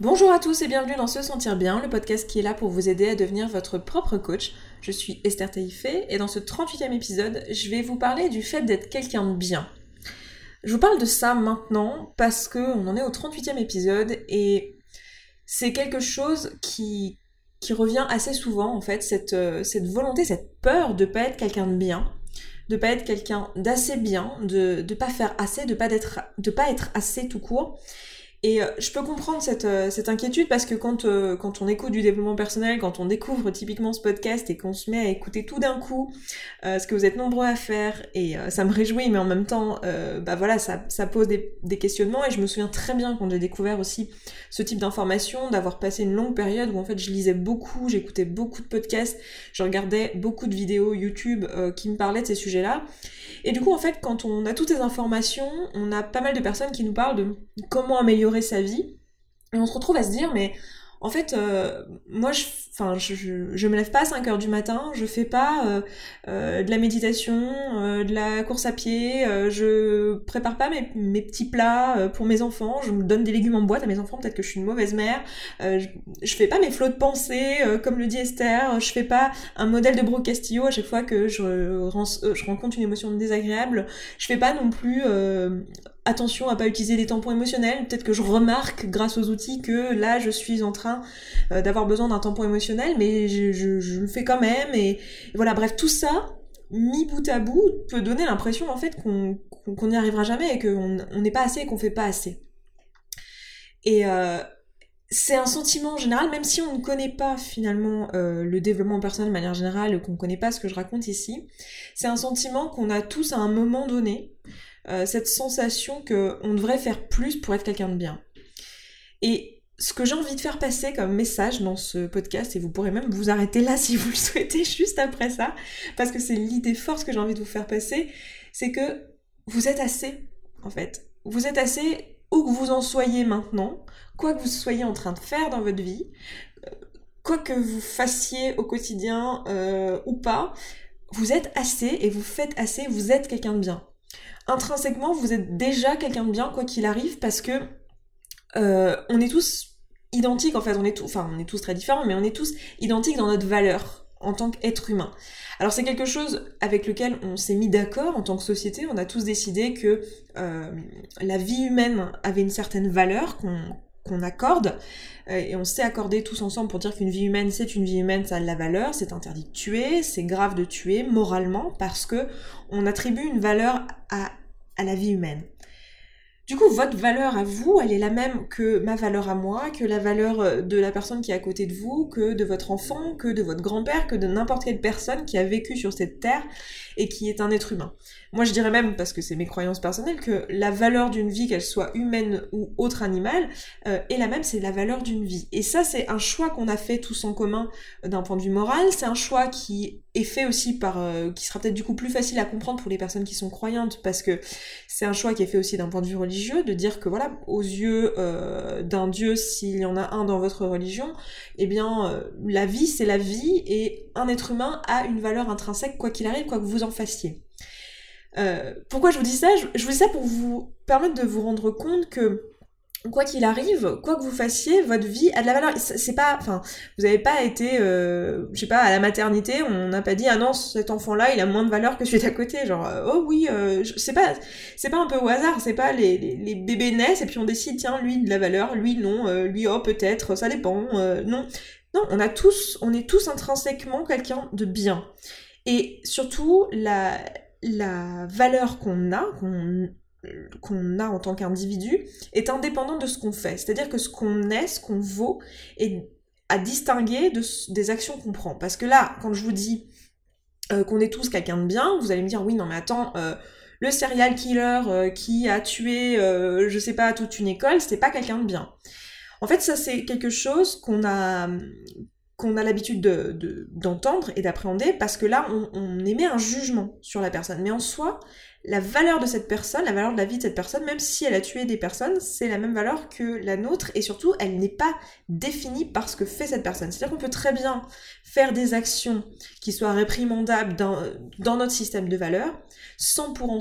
Bonjour à tous et bienvenue dans Se Sentir Bien, le podcast qui est là pour vous aider à devenir votre propre coach. Je suis Esther Taïfé et dans ce 38e épisode, je vais vous parler du fait d'être quelqu'un de bien. Je vous parle de ça maintenant parce qu'on en est au 38e épisode et c'est quelque chose qui, revient assez souvent en fait, cette, euh, cette volonté, cette peur de pas être quelqu'un de bien, de pas être quelqu'un d'assez bien, de ne pas faire assez, de pas, de pas être assez tout court. Et euh, je peux comprendre cette, euh, cette, inquiétude parce que quand, euh, quand on écoute du développement personnel, quand on découvre typiquement ce podcast et qu'on se met à écouter tout d'un coup ce que vous êtes nombreux à faire, et ça me réjouit, mais en même temps, bah voilà, ça, ça pose des, des, questionnements. Et je me souviens très bien quand j'ai découvert aussi ce type d'informations, d'avoir passé une longue période où en fait je lisais beaucoup, j'écoutais beaucoup de podcasts, je regardais beaucoup de vidéos YouTube qui me parlaient de ces sujets-là. Et du coup, en fait, quand on a toutes ces informations, on a pas mal de personnes qui nous parlent de comment améliorer sa vie. Et on se retrouve à se dire, mais en fait, euh, moi, je, je, me lève pas à 5 heures du matin, je fais pas euh, euh, de la méditation, de la course à pied, je prépare pas mes, petits plats pour mes enfants, je me donne des légumes en boîte à mes enfants, peut-être que je suis une mauvaise mère, je, fais pas mes flots de pensée, comme le dit Esther, je fais pas un modèle de Brooke Castillo à chaque fois que je rencontre une émotion désagréable, je fais pas non plus attention à pas utiliser des tampons émotionnels. Peut-être que je remarque grâce aux outils que là je suis en train euh, d'avoir besoin d'un tampon émotionnel, mais je, le fais quand même. Et, voilà, bref, tout ça mis bout à bout peut donner l'impression en fait qu'on n'y arrivera jamais et qu'on n'est pas assez et qu'on fait pas assez. Et euh, c'est un sentiment général, même si on ne connaît pas finalement euh, le développement personnel de manière générale, qu'on ne connaît pas ce que je raconte ici, c'est un sentiment qu'on a tous à un moment donné, euh, cette sensation qu'on devrait faire plus pour être quelqu'un de bien. Et ce que j'ai envie de faire passer comme message dans ce podcast, et vous pourrez même vous arrêter là si vous le souhaitez juste après ça, parce que c'est l'idée forte que j'ai envie de vous faire passer, c'est que vous êtes assez, en fait. Vous êtes assez où que vous en soyez maintenant, quoi que vous soyez en train de faire dans votre vie, euh, quoi que vous fassiez au quotidien euh, ou pas, vous êtes assez et vous faites assez, vous êtes quelqu'un de bien intrinsèquement, vous êtes déjà quelqu'un de bien, quoi qu'il arrive, parce que euh, on est tous identiques, en fait, on est tous, enfin, on est tous très différents, mais on est tous identiques dans notre valeur en tant qu'être humain. Alors c'est quelque chose avec lequel on s'est mis d'accord en tant que société, on a tous décidé que euh, la vie humaine avait une certaine valeur qu'on accorde, et on s'est accordé tous ensemble pour dire qu'une vie humaine, c'est une vie humaine, ça a de la valeur, c'est interdit de tuer, c'est grave de tuer moralement, parce que on attribue une valeur à à la vie humaine. Du coup, votre valeur à vous, elle est la même que ma valeur à moi, que la valeur euh, de la personne qui est à côté de vous, que de votre enfant, que de votre grand-père, que de n'importe quelle personne qui a vécu sur cette terre et qui est un être humain. Moi, je dirais même, parce que c'est mes croyances personnelles, que la valeur d'une vie, qu'elle soit humaine ou autre animal, euh, est la même, c'est la valeur d'une vie. Et ça, c'est un choix qu'on a fait tous en commun euh, d'un point de vue moral. C'est un choix qui fait aussi par, euh, qui sera peut-être du coup plus facile à comprendre pour les personnes qui sont croyantes, parce que c'est un choix qui est fait aussi d'un point de vue religieux, de dire que voilà, aux yeux d'un Dieu, s'il y en a un dans votre religion, eh bien, la vie, c'est la vie, et un être humain a une valeur intrinsèque, quoi qu'il arrive, quoi que vous en fassiez. Euh, pourquoi je vous dis ça? Je, vous dis ça pour vous permettre de vous rendre compte que quoi qu'il arrive, quoi que vous fassiez, votre vie a de la valeur. C'est pas, enfin, vous n'avez pas été, euh, je sais pas, à la maternité, on n'a pas dit ah non cet enfant-là il a moins de valeur que celui d'à côté, genre euh, oh oui, c'est pas, c'est pas un peu au hasard, c'est pas les, les, bébés naissent et puis on décide tiens lui de la valeur, lui non, lui oh peut-être, ça dépend, non, non, on a tous, on est tous intrinsèquement quelqu'un de bien. Et surtout la la valeur qu'on a, qu'on a en tant qu'individu, est indépendante de ce qu'on fait. C'est-à-dire que ce qu'on est, ce qu'on vaut, est à distinguer de, des actions qu'on prend. Parce que là, quand je vous dis euh, qu'on est tous quelqu'un de bien, vous allez me dire oui, non mais attends, euh, le serial killer euh, qui a tué, je sais pas, toute une école, c'est pas quelqu'un de bien. En fait, ça c'est quelque chose qu'on a qu'on a l'habitude d'entendre de, et d'appréhender parce que là, on, émet un jugement sur la personne. Mais en soi, la valeur de cette personne, la valeur de la vie de cette personne, même si elle a tué des personnes, c'est la même valeur que la nôtre et surtout elle n'est pas définie par ce que fait cette personne. C'est-à-dire qu'on peut très bien faire des actions qui soient réprimandables dans, dans notre système de valeurs sans pour, en,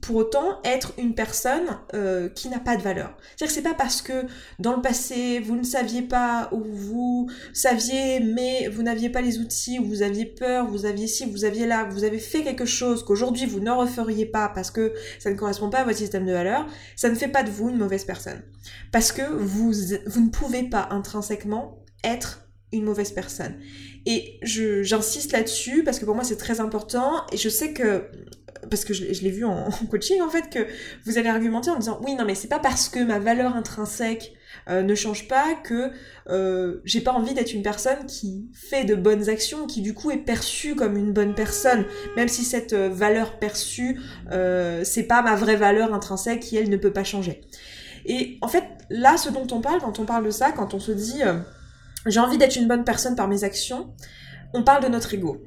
pour, autant être une personne euh, qui n'a pas de valeur. C'est-à-dire que c'est pas parce que dans le passé vous ne saviez pas ou vous saviez mais vous n'aviez pas les outils ou vous aviez peur, vous aviez ci, vous aviez là, vous avez fait quelque chose qu'aujourd'hui vous ne referiez pas parce que ça ne correspond pas à votre système de valeur, ça ne fait pas de vous une mauvaise personne. Parce que vous, vous ne pouvez pas intrinsèquement être une mauvaise personne. Et j'insiste là-dessus parce que pour moi c'est très important et je sais que parce que je, l'ai vu en, coaching en fait, que vous allez argumenter en disant oui non mais c'est pas parce que ma valeur intrinsèque euh, ne change pas que euh, j'ai pas envie d'être une personne qui fait de bonnes actions, qui du coup est perçue comme une bonne personne, même si cette euh, valeur perçue c'est pas ma vraie valeur intrinsèque qui elle ne peut pas changer. Et en fait là ce dont on parle quand on parle de ça, quand on se dit j'ai envie d'être une bonne personne par mes actions, on parle de notre ego.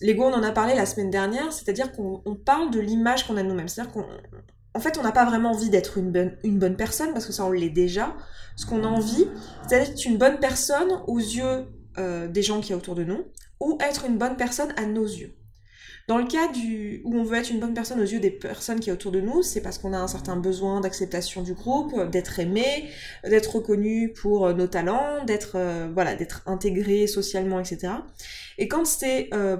L'ego, on en a parlé la semaine dernière, c'est-à-dire qu'on parle de l'image qu'on a de nous-mêmes. C'est-à-dire qu'en fait, on n'a pas vraiment envie d'être une bonne, une bonne personne, parce que ça, on l'est déjà. Ce qu'on a envie, c'est d'être une bonne personne aux yeux euh, des gens qui y a autour de nous, ou être une bonne personne à nos yeux. Dans le cas du, où on veut être une bonne personne aux yeux des personnes qui a autour de nous, c'est parce qu'on a un certain besoin d'acceptation du groupe, d'être aimé, d'être reconnu pour euh, nos talents, d'être euh, voilà, d'être intégré socialement, etc. Et quand c'est euh,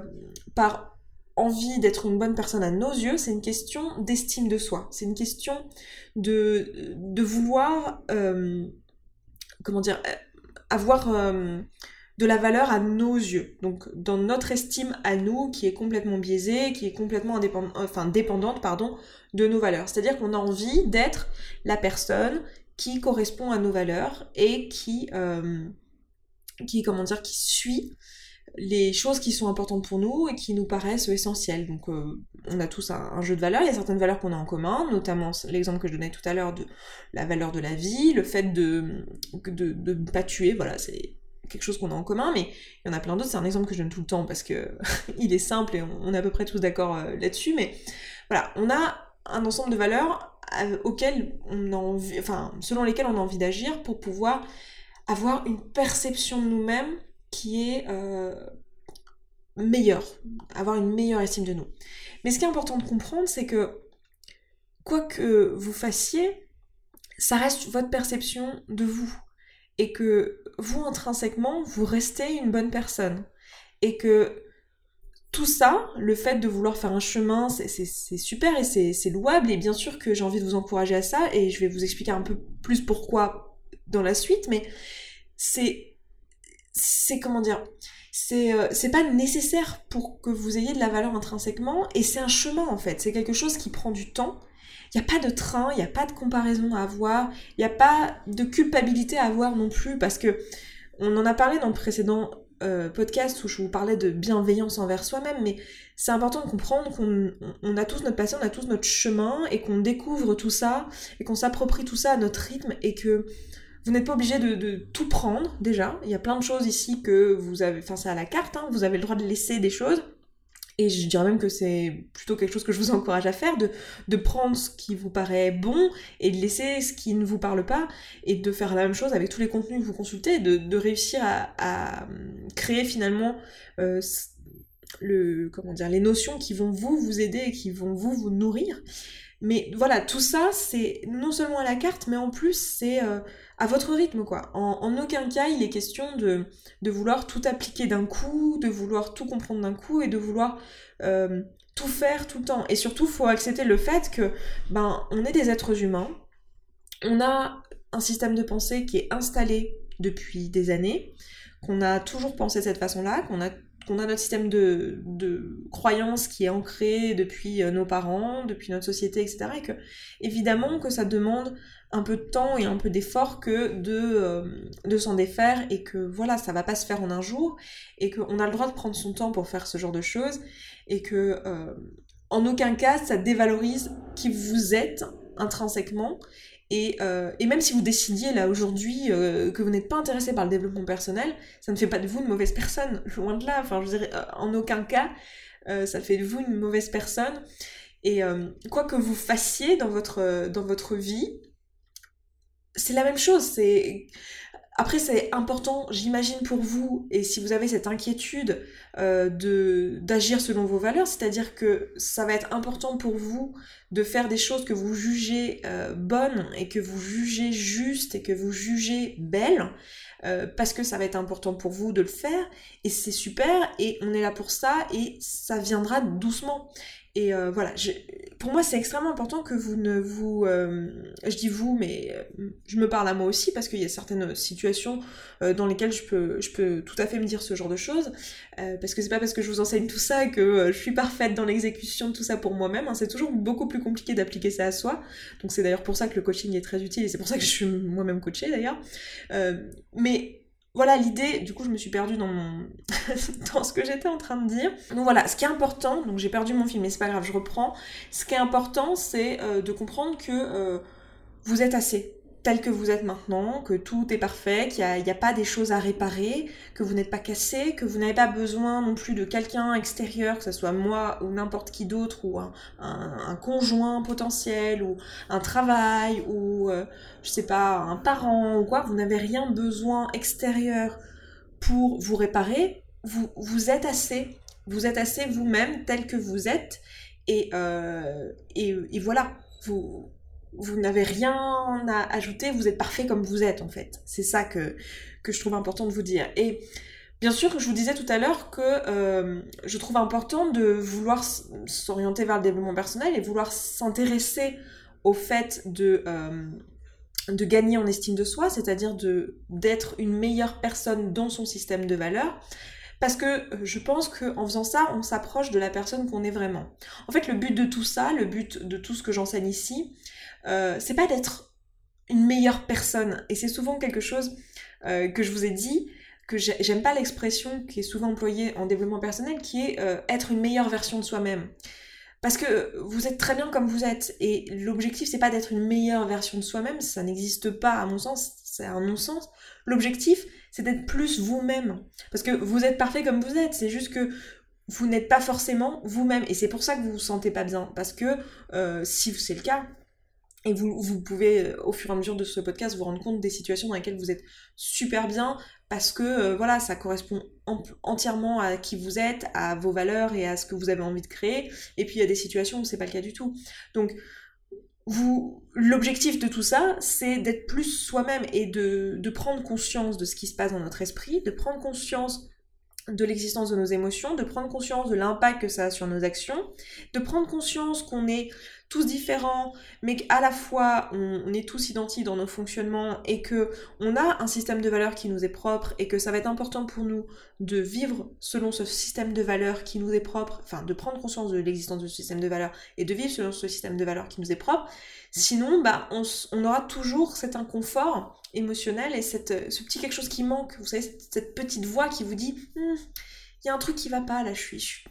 par envie d'être une bonne personne à nos yeux, c'est une question d'estime de soi. C'est une question de, de vouloir, comment dire, avoir de la valeur à nos yeux. Donc dans notre estime à nous qui est complètement biaisée, qui est complètement indépendante, enfin dépendante pardon, de nos valeurs. C'est-à-dire qu'on a envie d'être la personne qui correspond à nos valeurs et qui, euh, qui comment dire, qui suit les choses qui sont importantes pour nous et qui nous paraissent essentielles. Donc euh, on a tous un, jeu de valeurs, il y a certaines valeurs qu'on a en commun, notamment l'exemple que je donnais tout à l'heure de la valeur de la vie, le fait de de ne pas tuer, voilà, c'est quelque chose qu'on a en commun, mais il y en a plein d'autres, c'est un exemple que je donne tout le temps parce que il est simple et on, est à peu près tous d'accord euh, là-dessus, mais voilà, on a un ensemble de valeurs euh, auxquelles on a envie, enfin, selon lesquelles on a envie d'agir pour pouvoir avoir une perception de nous-mêmes qui est euh, meilleure, avoir une meilleure estime de nous. Mais ce qui est important de comprendre, c'est que quoi que vous fassiez, ça reste votre perception de vous et que vous intrinsèquement, vous restez une bonne personne. Et que tout ça, le fait de vouloir faire un chemin, c'est super et c'est louable. Et bien sûr que j'ai envie de vous encourager à ça. Et je vais vous expliquer un peu plus pourquoi dans la suite. Mais c'est... C'est comment dire c'est euh, pas nécessaire pour que vous ayez de la valeur intrinsèquement et c'est un chemin en fait c'est quelque chose qui prend du temps il n'y a pas de train, il n'y a pas de comparaison à avoir, il n'y a pas de culpabilité à avoir non plus, parce que on en a parlé dans le précédent euh, podcast où je vous parlais de bienveillance envers soi-même, mais c'est important de comprendre qu'on a tous notre passion, on a tous notre chemin, et qu'on découvre tout ça, et qu'on s'approprie tout ça à notre rythme, et que vous n'êtes pas obligé de, tout prendre déjà. Il y a plein de choses ici que vous avez, enfin c'est à la carte, hein, vous avez le droit de laisser des choses. Et je dirais même que c'est plutôt quelque chose que je vous encourage à faire, de, de prendre ce qui vous paraît bon et de laisser ce qui ne vous parle pas, et de faire la même chose avec tous les contenus que vous consultez, de, de réussir à, à, créer finalement euh, le, comment dire, les notions qui vont vous vous aider et qui vont vous vous nourrir. Mais voilà, tout ça, c'est non seulement à la carte, mais en plus, c'est euh, à votre rythme, quoi. En, aucun cas, il est question de, vouloir tout appliquer d'un coup, de vouloir tout comprendre d'un coup et de vouloir euh, tout faire tout le temps. Et surtout, faut accepter le fait que, ben, on est des êtres humains, on a un système de pensée qui est installé depuis des années, qu'on a toujours pensé de cette façon-là, qu'on a qu'on a notre système de, de croyance qui est ancré depuis euh, nos parents, depuis notre société, etc. Et que, évidemment, que ça demande un peu de temps et un peu d'effort que de, euh, de s'en défaire et que voilà, ça va pas se faire en un jour et qu'on a le droit de prendre son temps pour faire ce genre de choses et que, euh, en aucun cas, ça dévalorise qui vous êtes intrinsèquement euh, et, même si vous décidiez là aujourd'hui que vous n'êtes pas intéressé par le développement personnel, ça ne fait pas de vous une mauvaise personne, loin de là. Enfin, je dirais, en aucun cas, ça fait de vous une mauvaise personne. Et quoi que vous fassiez dans votre, dans votre vie, c'est la même chose. C'est après, c'est important, j'imagine, pour vous, et si vous avez cette inquiétude euh, d'agir selon vos valeurs, c'est-à-dire que ça va être important pour vous de faire des choses que vous jugez euh, bonnes et que vous jugez justes et que vous jugez belles, euh, parce que ça va être important pour vous de le faire, et c'est super, et on est là pour ça, et ça viendra doucement. Et voilà, pour moi c'est extrêmement important que vous ne vous... Je dis vous, mais je me parle à moi aussi parce qu'il y a certaines situations dans lesquelles je peux, je peux tout à fait me dire ce genre de choses. Parce que c'est pas parce que je vous enseigne tout ça que je suis parfaite dans l'exécution de tout ça pour moi-même. Hein. c'est toujours beaucoup plus compliqué d'appliquer ça à soi. Donc c'est d'ailleurs pour ça que le coaching est très utile et c'est pour ça que je suis moi-même coachée d'ailleurs. mais voilà l'idée, du coup je me suis perdue dans, mon... dans ce que j'étais en train de dire. Donc voilà, ce qui est important, donc j'ai perdu mon film mais c'est pas grave, je reprends. Ce qui est important c'est euh, de comprendre que euh, vous êtes assez tel que vous êtes maintenant, que tout est parfait, qu'il n'y a, pas des choses à réparer, que vous n'êtes pas cassé, que vous n'avez pas besoin non plus de quelqu'un extérieur, que ce soit moi ou n'importe qui d'autre, ou un, conjoint potentiel, ou un travail, ou euh, je sais pas, un parent, ou quoi. Vous n'avez rien besoin extérieur pour vous réparer. Vous, vous êtes assez. Vous êtes assez vous-même tel que vous êtes. Et, euh, et, et voilà. Vous, vous n'avez rien à ajouter, vous êtes parfait comme vous êtes en fait. C'est ça que, que je trouve important de vous dire. Et bien sûr, je vous disais tout à l'heure que euh, je trouve important de vouloir s'orienter vers le développement personnel et vouloir s'intéresser au fait de, euh, de gagner en estime de soi, c'est-à-dire d'être une meilleure personne dans son système de valeurs. Parce que euh, je pense qu'en faisant ça, on s'approche de la personne qu'on est vraiment. En fait, le but de tout ça, le but de tout ce que j'enseigne ici, euh, c'est pas d'être une meilleure personne. Et c'est souvent quelque chose euh, que je vous ai dit, que j'aime pas l'expression qui est souvent employée en développement personnel, qui est euh, être une meilleure version de soi-même. Parce que vous êtes très bien comme vous êtes. Et l'objectif, c'est pas d'être une meilleure version de soi-même, ça n'existe pas à mon sens, c'est un non-sens. L'objectif, c'est d'être plus vous-même. Parce que vous êtes parfait comme vous êtes, c'est juste que vous n'êtes pas forcément vous-même. Et c'est pour ça que vous vous sentez pas bien. Parce que si c'est le cas, et vous, vous, pouvez, euh, au fur et à mesure de ce podcast, vous rendre compte des situations dans lesquelles vous êtes super bien parce que euh, voilà, ça correspond entièrement à qui vous êtes, à vos valeurs et à ce que vous avez envie de créer. Et puis il y a des situations où c'est pas le cas du tout. Donc vous, l'objectif de tout ça, c'est d'être plus soi-même et de, de prendre conscience de ce qui se passe dans notre esprit, de prendre conscience de l'existence de nos émotions, de prendre conscience de l'impact que ça a sur nos actions, de prendre conscience qu'on est tous différents, mais qu'à la fois on, est tous identiques dans nos fonctionnements et que on a un système de valeurs qui nous est propre et que ça va être important pour nous de vivre selon ce système de valeurs qui nous est propre, enfin de prendre conscience de l'existence de ce système de valeurs et de vivre selon ce système de valeurs qui nous est propre. Sinon, bah, on, aura toujours cet inconfort émotionnel et cette, ce petit quelque chose qui manque. Vous savez, cette, petite voix qui vous dit, hum, il y a un truc qui va pas là, je suis, je suis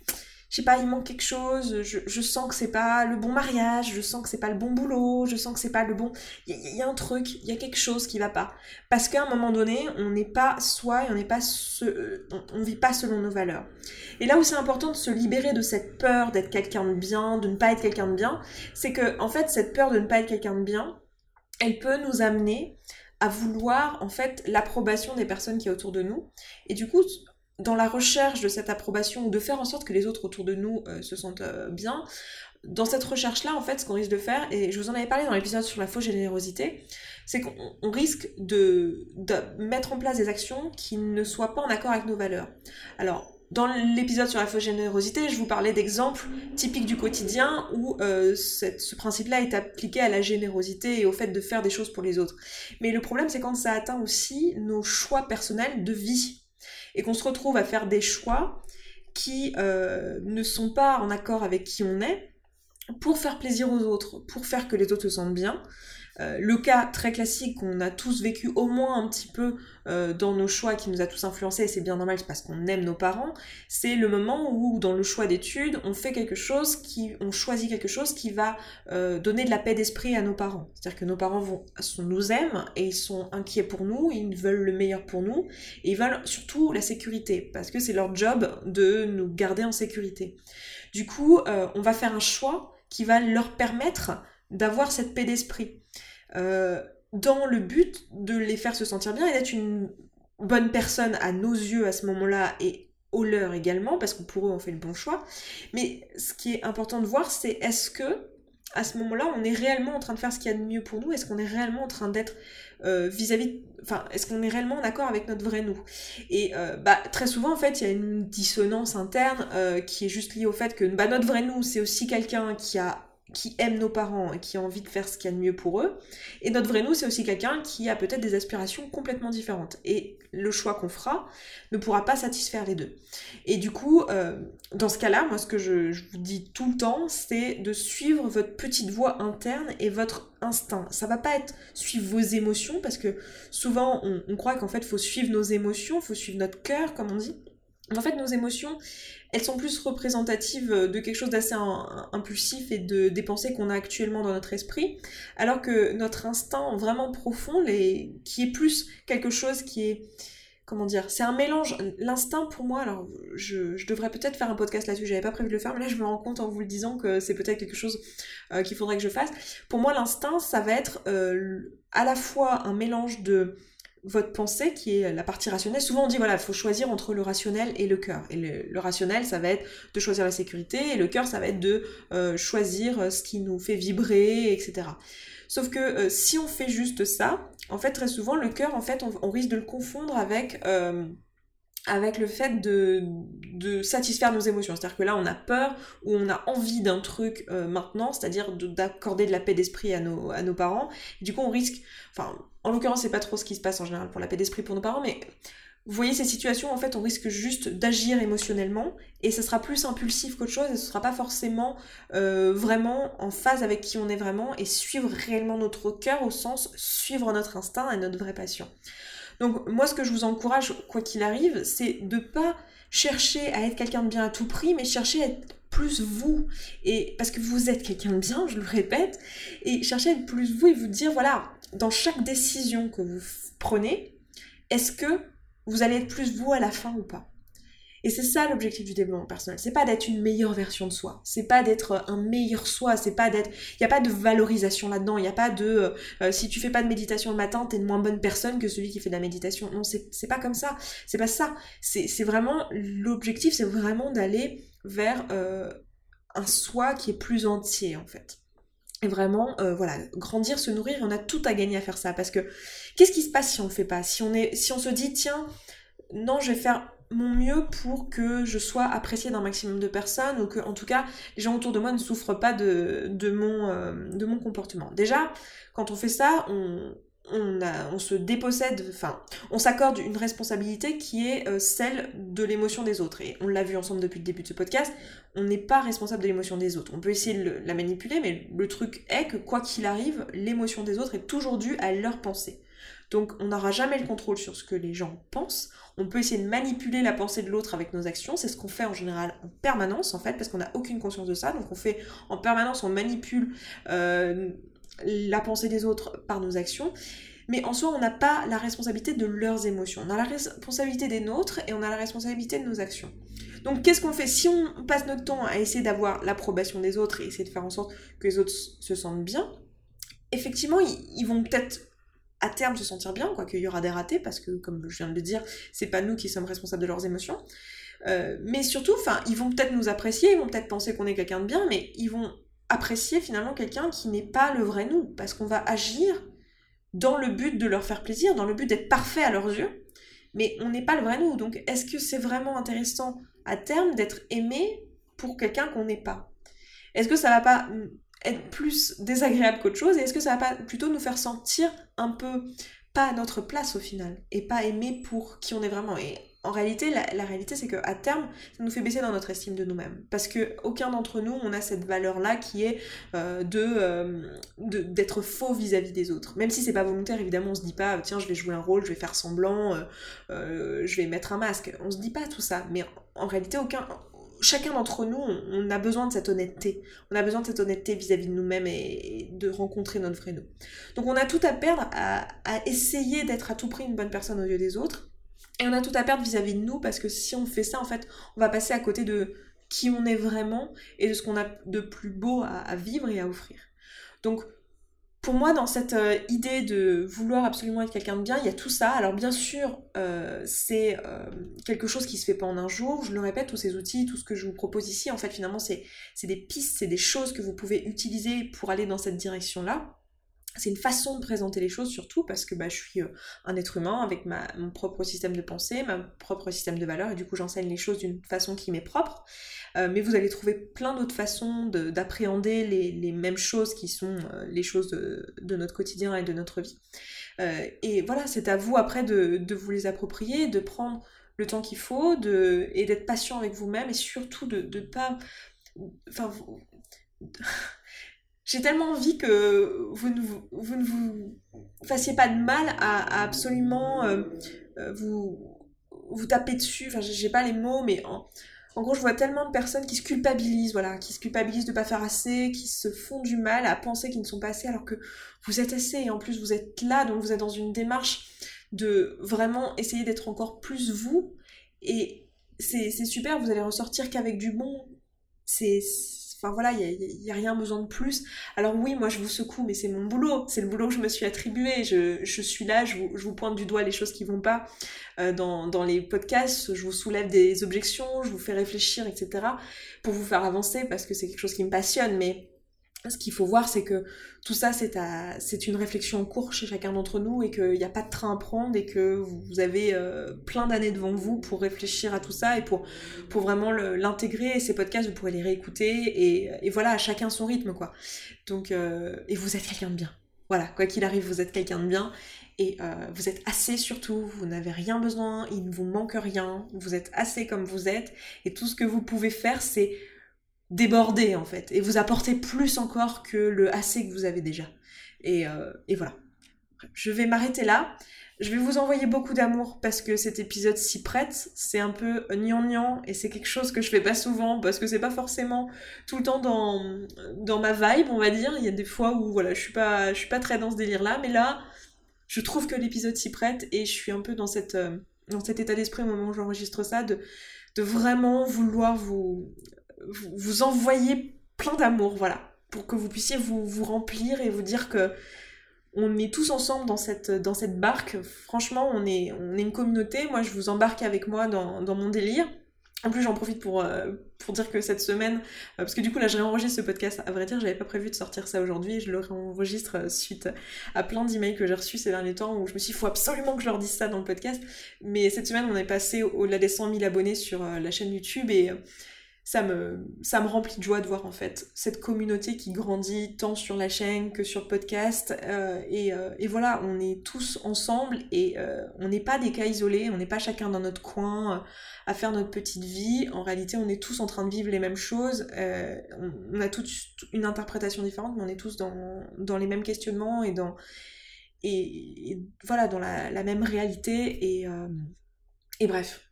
je sais pas, il manque quelque chose, je, sens que c'est pas le bon mariage, je sens que c'est pas le bon boulot, je sens que c'est pas le bon. Il y, a un truc, il y a quelque chose qui va pas. Parce qu'à un moment donné, on n'est pas soi et on n'est pas ce, on, vit pas selon nos valeurs. Et là où c'est important de se libérer de cette peur d'être quelqu'un de bien, de ne pas être quelqu'un de bien, c'est que en fait cette peur de ne pas être quelqu'un de bien, elle peut nous amener à vouloir en fait l'approbation des personnes qui sont autour de nous. Et du coup, dans la recherche de cette approbation ou de faire en sorte que les autres autour de nous euh, se sentent euh, bien, dans cette recherche-là, en fait, ce qu'on risque de faire, et je vous en avais parlé dans l'épisode sur la fausse générosité, c'est qu'on risque de, mettre en place des actions qui ne soient pas en accord avec nos valeurs. Alors, dans l'épisode sur la fausse générosité, je vous parlais d'exemples typiques du quotidien où euh, ce principe-là est appliqué à la générosité et au fait de faire des choses pour les autres. Mais le problème, c'est quand ça atteint aussi nos choix personnels de vie et qu'on se retrouve à faire des choix qui euh, ne sont pas en accord avec qui on est pour faire plaisir aux autres, pour faire que les autres se sentent bien, euh, le cas très classique qu'on a tous vécu au moins un petit peu euh, dans nos choix qui nous a tous influencés, et c'est bien normal parce qu'on aime nos parents, c'est le moment où dans le choix d'études, on fait quelque chose qui, on choisit quelque chose qui va euh, donner de la paix d'esprit à nos parents. C'est-à-dire que nos parents vont, nous aiment et ils sont inquiets pour nous, ils veulent le meilleur pour nous, et ils veulent surtout la sécurité, parce que c'est leur job de nous garder en sécurité. Du coup, on va faire un choix qui va leur permettre d'avoir cette paix d'esprit. Euh, dans le but de les faire se sentir bien et d'être une bonne personne à nos yeux à ce moment-là et au leur également, parce que pour eux on fait le bon choix. Mais ce qui est important de voir, c'est est-ce que à ce moment-là, on est réellement en train de faire ce qu'il y a de mieux pour nous? Est-ce qu'on est réellement en train d'être euh, vis-à-vis, enfin, est-ce qu'on est réellement en accord avec notre vrai nous? Et euh, bah, très souvent, en fait, il y a une dissonance interne qui est juste liée au fait que bah, notre vrai nous, c'est aussi quelqu'un qui a qui aime nos parents et qui a envie de faire ce qu'il y a de mieux pour eux. Et notre vrai nous, c'est aussi quelqu'un qui a peut-être des aspirations complètement différentes. Et le choix qu'on fera ne pourra pas satisfaire les deux. Et du coup, euh, dans ce cas-là, moi, ce que je, vous dis tout le temps, c'est de suivre votre petite voix interne et votre instinct. Ça va pas être suivre vos émotions, parce que souvent, on, on croit qu'en fait, faut suivre nos émotions, faut suivre notre cœur, comme on dit. En fait, nos émotions, elles sont plus représentatives de quelque chose d'assez impulsif et de, des pensées qu'on a actuellement dans notre esprit, alors que notre instinct vraiment profond, les, qui est plus quelque chose qui est... Comment dire C'est un mélange. L'instinct pour moi, alors je, je devrais peut-être faire un podcast là-dessus, j'avais pas prévu de le faire, mais là je me rends compte en vous le disant que c'est peut-être quelque chose euh, qu'il faudrait que je fasse. Pour moi, l'instinct, ça va être euh, à la fois un mélange de votre pensée qui est la partie rationnelle. Souvent on dit voilà, il faut choisir entre le rationnel et le cœur. Et le, rationnel, ça va être de choisir la sécurité, et le cœur, ça va être de euh, choisir ce qui nous fait vibrer, etc. Sauf que euh, si on fait juste ça, en fait très souvent le cœur, en fait, on, risque de le confondre avec euh, avec le fait de, de satisfaire nos émotions. C'est-à-dire que là, on a peur ou on a envie d'un truc maintenant, c'est-à-dire d'accorder de, la paix d'esprit à nos, à nos parents. du coup, on risque, enfin, en l'occurrence, c'est pas trop ce qui se passe en général pour la paix d'esprit pour nos parents, mais vous voyez ces situations, en fait, on risque juste d'agir émotionnellement et ce sera plus impulsif qu'autre chose et ce sera pas forcément euh, vraiment en phase avec qui on est vraiment et suivre réellement notre cœur au sens suivre notre instinct et notre vraie passion. Donc moi, ce que je vous encourage, quoi qu'il arrive, c'est de pas chercher à être quelqu'un de bien à tout prix, mais chercher à être plus vous. Et parce que vous êtes quelqu'un de bien, je le répète, et chercher à être plus vous et vous dire, voilà, dans chaque décision que vous prenez, est-ce que vous allez être plus vous à la fin ou pas? Et c'est ça l'objectif du développement personnel. C'est pas d'être une meilleure version de soi. C'est pas d'être un meilleur soi. C'est pas d'être. Il n'y a pas de valorisation là-dedans. Il n'y a pas de. Euh, si tu fais pas de méditation le matin, t'es une moins bonne personne que celui qui fait de la méditation. Non, c'est pas comme ça. C'est pas ça. C'est vraiment. L'objectif, c'est vraiment d'aller vers euh, un soi qui est plus entier, en fait. Et vraiment, euh, voilà, grandir, se nourrir, on a tout à gagner à faire ça. Parce que qu'est-ce qui se passe si on le fait pas? Si on est, si on se dit, tiens, non, je vais faire mon mieux pour que je sois appréciée d'un maximum de personnes ou que, en tout cas, les gens autour de moi ne souffrent pas de, de mon, euh, de mon comportement. Déjà, quand on fait ça, on, on, se dépossède, enfin, on s'accorde une responsabilité qui est euh, celle de l'émotion des autres. Et on l'a vu ensemble depuis le début de ce podcast, on n'est pas responsable de l'émotion des autres. On peut essayer de la manipuler, mais le truc est que quoi qu'il arrive, l'émotion des autres est toujours due à leur pensée. Donc on n'aura jamais le contrôle sur ce que les gens pensent. On peut essayer de manipuler la pensée de l'autre avec nos actions. C'est ce qu'on fait en général en permanence, en fait, parce qu'on n'a aucune conscience de ça. Donc on fait en permanence, on manipule euh, la pensée des autres par nos actions. Mais en soi, on n'a pas la responsabilité de leurs émotions. On a la responsabilité des nôtres et on a la responsabilité de nos actions. Donc qu'est-ce qu'on fait Si on passe notre temps à essayer d'avoir l'approbation des autres et essayer de faire en sorte que les autres se sentent bien, effectivement, ils, vont peut-être à terme se sentir bien, quoi qu'il y aura des ratés, parce que comme je viens de le dire, c'est pas nous qui sommes responsables de leurs émotions. Euh, mais surtout, ils vont peut-être nous apprécier, ils vont peut-être penser qu'on est quelqu'un de bien, mais ils vont apprécier finalement quelqu'un qui n'est pas le vrai nous, parce qu'on va agir dans le but de leur faire plaisir, dans le but d'être parfait à leurs yeux, mais on n'est pas le vrai nous. Donc est-ce que c'est vraiment intéressant à terme d'être aimé pour quelqu'un qu'on n'est pas? Est-ce que ça va pas être plus désagréable qu'autre chose? Et est-ce que ça va pas plutôt nous faire sentir un peu pas à notre place au final et pas aimé pour qui on est vraiment? En réalité, la, réalité, c'est qu'à terme, ça nous fait baisser dans notre estime de nous-mêmes. Parce que aucun d'entre nous, on a cette valeur-là qui est euh, euh, d'être faux vis-à-vis des autres. Même si c'est pas volontaire, évidemment, on se dit pas, tiens, je vais jouer un rôle, je vais faire semblant, euh, je vais mettre un masque. On se dit pas tout ça. Mais en, réalité, chacun d'entre nous, on, a besoin de cette honnêteté. On a besoin de cette honnêteté vis-à-vis de nous-mêmes et, de rencontrer notre vrai nous. Donc on a tout à perdre à, à essayer d'être à tout prix une bonne personne aux yeux des autres et on a tout à perdre vis-à-vis de nous parce que si on fait ça, en fait, on va passer à côté de qui on est vraiment et de ce qu'on a de plus beau à, vivre et à offrir. Donc, pour moi, dans cette euh, idée de vouloir absolument être quelqu'un de bien, il y a tout ça. Alors bien sûr, euh, c'est euh, quelque chose qui se fait pas en un jour. Je le répète, tous ces outils, tout ce que je vous propose ici, en fait, finalement, c'est des pistes, c'est des choses que vous pouvez utiliser pour aller dans cette direction-là c'est une façon de présenter les choses surtout parce que bah, je suis euh, un être humain avec mon propre système de pensée, mon propre système de valeurs et du coup j'enseigne les choses d'une façon qui m'est propre. Euh, mais vous allez trouver plein d'autres façons d'appréhender les, mêmes choses qui sont euh, les choses de, notre quotidien et de notre vie. et voilà, c'est à vous après de, vous les approprier, de prendre le temps qu'il faut et d'être patient avec vous-même et surtout de ne pas... Enfin, j'ai tellement envie que vous ne vous, fassiez pas de mal à, absolument euh, euh, vous, vous taper dessus. Enfin, j'ai pas les mots, mais en, en, gros, je vois tellement de personnes qui se culpabilisent, voilà, qui se culpabilisent de pas faire assez, qui se font du mal à penser qu'ils ne sont pas assez, alors que vous êtes assez et en plus vous êtes là, donc vous êtes dans une démarche de vraiment essayer d'être encore plus vous. Et c'est super, vous allez ressortir qu'avec du bon. C'est Enfin voilà, il n'y a, rien besoin de plus. Alors oui, moi je vous secoue, mais c'est mon boulot, c'est le boulot que je me suis attribué. Je, suis là, je vous, pointe du doigt les choses qui vont pas euh, dans, dans, les podcasts, je vous soulève des objections, je vous fais réfléchir, etc. pour vous faire avancer parce que c'est quelque chose qui me passionne. Mais ce qu'il faut voir, c'est que tout ça, c'est une réflexion en cours chez chacun d'entre nous et qu'il n'y a pas de train à prendre et que vous avez euh, plein d'années devant vous pour réfléchir à tout ça et pour, vraiment l'intégrer. Et ces podcasts, vous pourrez les réécouter et, et, voilà, à chacun son rythme, quoi. Donc, euh, et vous êtes quelqu'un de bien. Voilà, quoi qu'il arrive, vous êtes quelqu'un de bien et euh, vous êtes assez surtout, vous n'avez rien besoin, il ne vous manque rien, vous êtes assez comme vous êtes et tout ce que vous pouvez faire, c'est déborder en fait et vous apporter plus encore que le assez que vous avez déjà. Et, euh, et voilà. Je vais m'arrêter là. Je vais vous envoyer beaucoup d'amour parce que cet épisode s'y prête. C'est un peu gnangnan et c'est quelque chose que je fais pas souvent parce que c'est pas forcément tout le temps dans, dans ma vibe, on va dire. Il y a des fois où voilà, je suis pas, je suis pas très dans ce délire là, mais là, je trouve que l'épisode s'y prête et je suis un peu dans euh, cet état d'esprit au moment où j'enregistre ça de vraiment vouloir vous, vous envoyer plein d'amour, voilà, pour que vous puissiez vous, vous remplir et vous dire que on est tous ensemble dans cette, dans cette barque. Franchement, on est, on est une communauté. Moi, je vous embarque avec moi dans, dans mon délire. En plus, j'en profite pour, euh, pour dire que cette semaine, euh, parce que du coup, là, je réenregistre ce podcast. À vrai dire, j'avais pas prévu de sortir ça aujourd'hui. Je le réenregistre euh, suite à plein d'emails que j'ai reçus ces derniers temps où je me suis dit, il faut absolument que je leur dise ça dans le podcast. Mais cette semaine, on est passé au-delà des 100 000 abonnés sur la chaîne YouTube et ça me, ça me remplit de joie de voir en fait cette communauté qui grandit tant sur la chaîne que sur le podcast. Euh, et, euh, et, voilà, on est tous ensemble et euh, on n'est pas des cas isolés, on n'est pas chacun dans notre coin à faire notre petite vie. En réalité, on est tous en train de vivre les mêmes choses. On, a toute une interprétation différente, mais on est tous dans, dans les mêmes questionnements et dans, et, voilà, dans la, la, même réalité. Et, et bref,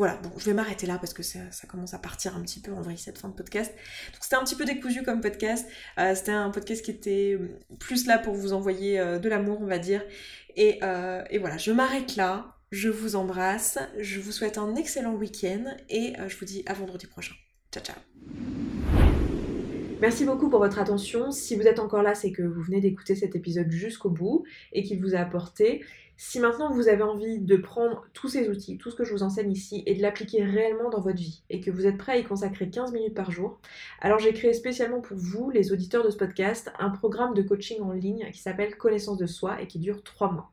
voilà, bon, je vais m'arrêter là parce que ça, commence à partir un petit peu en vrai cette fin de podcast. Donc c'était un petit peu décousu comme podcast. Euh, c'était un podcast qui était euh, plus là pour vous envoyer euh, de l'amour, on va dire. Et, et voilà, je m'arrête là. Je vous embrasse. Je vous souhaite un excellent week-end et je vous dis à vendredi prochain. Ciao ciao. Merci beaucoup pour votre attention. Si vous êtes encore là, c'est que vous venez d'écouter cet épisode jusqu'au bout et qu'il vous a apporté. Si maintenant vous avez envie de prendre tous ces outils, tout ce que je vous enseigne ici, et de l'appliquer réellement dans votre vie, et que vous êtes prêt à y consacrer 15 minutes par jour, alors j'ai créé spécialement pour vous, les auditeurs de ce podcast, un programme de coaching en ligne qui s'appelle Connaissance de soi et qui dure 3 mois.